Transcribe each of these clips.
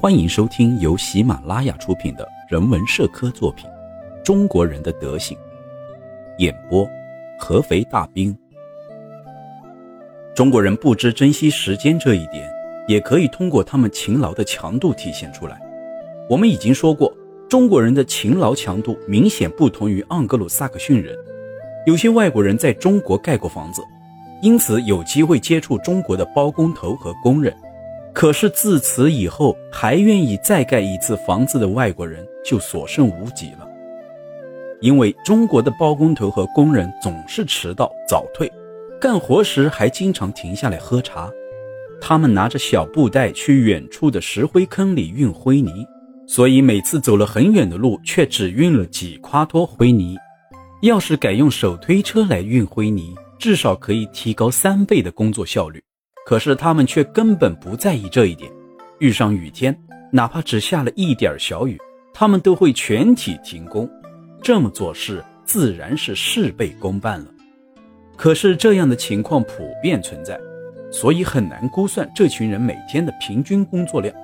欢迎收听由喜马拉雅出品的人文社科作品《中国人的德行》，演播合肥大兵。中国人不知珍惜时间这一点，也可以通过他们勤劳的强度体现出来。我们已经说过，中国人的勤劳强度明显不同于盎格鲁撒克逊人。有些外国人在中国盖过房子，因此有机会接触中国的包工头和工人。可是自此以后，还愿意再盖一次房子的外国人就所剩无几了。因为中国的包工头和工人总是迟到早退，干活时还经常停下来喝茶。他们拿着小布袋去远处的石灰坑里运灰泥，所以每次走了很远的路，却只运了几夸脱灰泥。要是改用手推车来运灰泥，至少可以提高三倍的工作效率。可是他们却根本不在意这一点，遇上雨天，哪怕只下了一点小雨，他们都会全体停工。这么做事自然是事倍功半了。可是这样的情况普遍存在，所以很难估算这群人每天的平均工作量。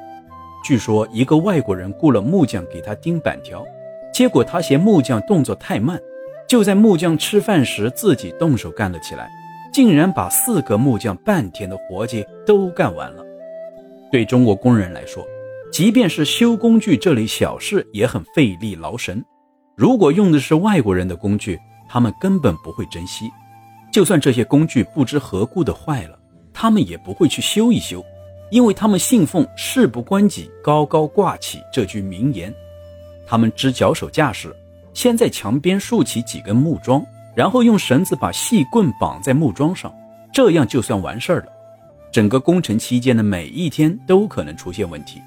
据说一个外国人雇了木匠给他钉板条，结果他嫌木匠动作太慢，就在木匠吃饭时自己动手干了起来。竟然把四个木匠半天的活计都干完了。对中国工人来说，即便是修工具这类小事也很费力劳神。如果用的是外国人的工具，他们根本不会珍惜。就算这些工具不知何故的坏了，他们也不会去修一修，因为他们信奉“事不关己，高高挂起”这句名言。他们知脚手架时，先在墙边竖起几根木桩。然后用绳子把细棍绑在木桩上，这样就算完事儿了。整个工程期间的每一天都可能出现问题。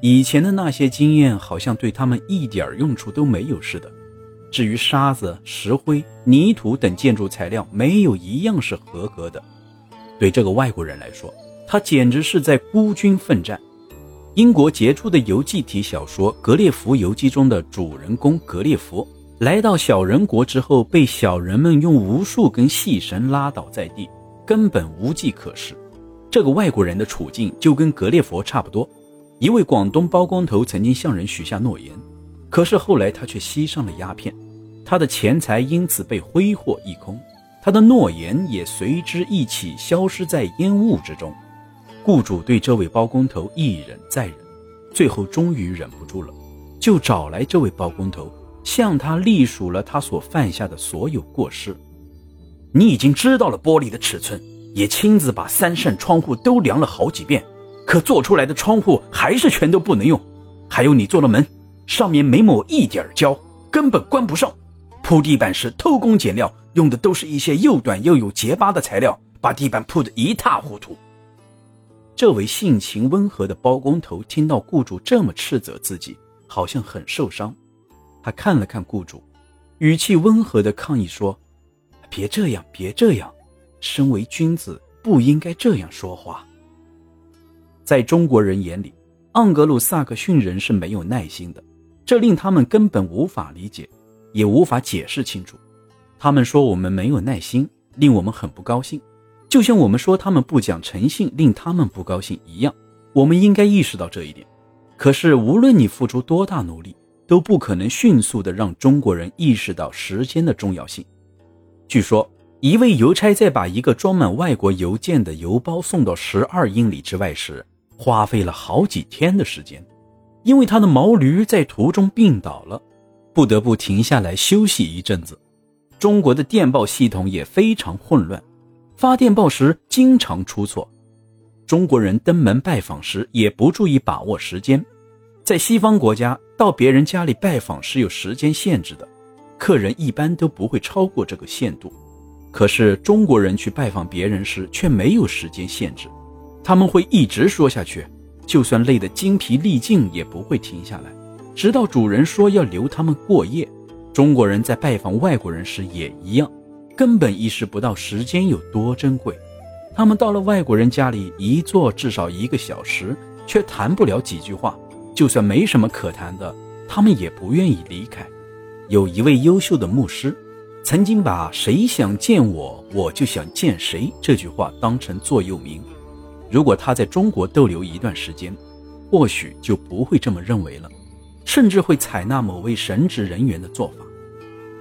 以前的那些经验好像对他们一点用处都没有似的。至于沙子、石灰、泥土等建筑材料，没有一样是合格的。对这个外国人来说，他简直是在孤军奋战。英国杰出的游记体小说《格列佛游记》中的主人公格列佛。来到小人国之后，被小人们用无数根细绳拉倒在地，根本无计可施。这个外国人的处境就跟格列佛差不多。一位广东包工头曾经向人许下诺言，可是后来他却吸上了鸦片，他的钱财因此被挥霍一空，他的诺言也随之一起消失在烟雾之中。雇主对这位包工头一忍再忍，最后终于忍不住了，就找来这位包工头。向他隶属了他所犯下的所有过失。你已经知道了玻璃的尺寸，也亲自把三扇窗户都量了好几遍，可做出来的窗户还是全都不能用。还有你做的门，上面没抹一点胶，根本关不上。铺地板时偷工减料，用的都是一些又短又有结疤的材料，把地板铺得一塌糊涂。这位性情温和的包工头听到雇主这么斥责自己，好像很受伤。他看了看雇主，语气温和的抗议说：“别这样，别这样，身为君子不应该这样说话。”在中国人眼里，盎格鲁撒克逊人是没有耐心的，这令他们根本无法理解，也无法解释清楚。他们说我们没有耐心，令我们很不高兴，就像我们说他们不讲诚信，令他们不高兴一样。我们应该意识到这一点。可是，无论你付出多大努力，都不可能迅速地让中国人意识到时间的重要性。据说，一位邮差在把一个装满外国邮件的邮包送到十二英里之外时，花费了好几天的时间，因为他的毛驴在途中病倒了，不得不停下来休息一阵子。中国的电报系统也非常混乱，发电报时经常出错。中国人登门拜访时也不注意把握时间。在西方国家，到别人家里拜访是有时间限制的，客人一般都不会超过这个限度。可是中国人去拜访别人时却没有时间限制，他们会一直说下去，就算累得精疲力尽也不会停下来，直到主人说要留他们过夜。中国人在拜访外国人时也一样，根本意识不到时间有多珍贵。他们到了外国人家里，一坐至少一个小时，却谈不了几句话。就算没什么可谈的，他们也不愿意离开。有一位优秀的牧师，曾经把“谁想见我，我就想见谁”这句话当成座右铭。如果他在中国逗留一段时间，或许就不会这么认为了，甚至会采纳某位神职人员的做法。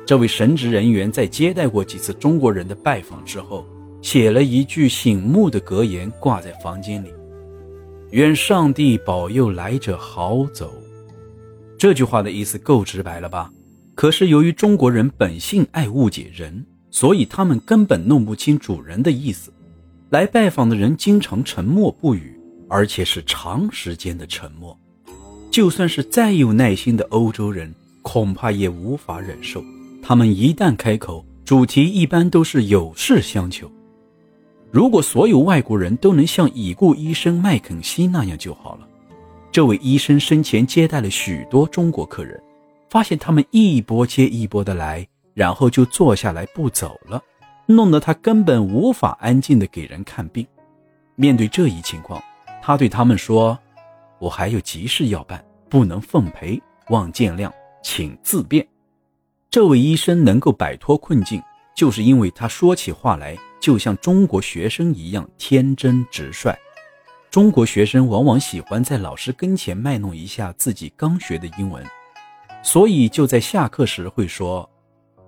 这位神职人员在接待过几次中国人的拜访之后，写了一句醒目的格言，挂在房间里：“愿上帝保佑来者好走。”这句话的意思够直白了吧？可是由于中国人本性爱误解人，所以他们根本弄不清主人的意思。来拜访的人经常沉默不语，而且是长时间的沉默。就算是再有耐心的欧洲人，恐怕也无法忍受。他们一旦开口，主题一般都是有事相求。如果所有外国人都能像已故医生麦肯锡那样就好了。这位医生生前接待了许多中国客人，发现他们一波接一波的来，然后就坐下来不走了，弄得他根本无法安静的给人看病。面对这一情况，他对他们说：“我还有急事要办，不能奉陪，望见谅，请自便。”这位医生能够摆脱困境，就是因为他说起话来就像中国学生一样天真直率。中国学生往往喜欢在老师跟前卖弄一下自己刚学的英文，所以就在下课时会说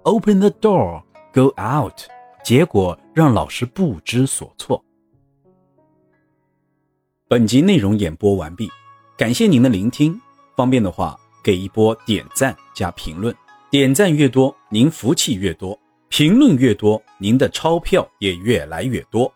“Open the door, go out”，结果让老师不知所措。本集内容演播完毕，感谢您的聆听。方便的话，给一波点赞加评论。点赞越多，您福气越多；评论越多，您的钞票也越来越多。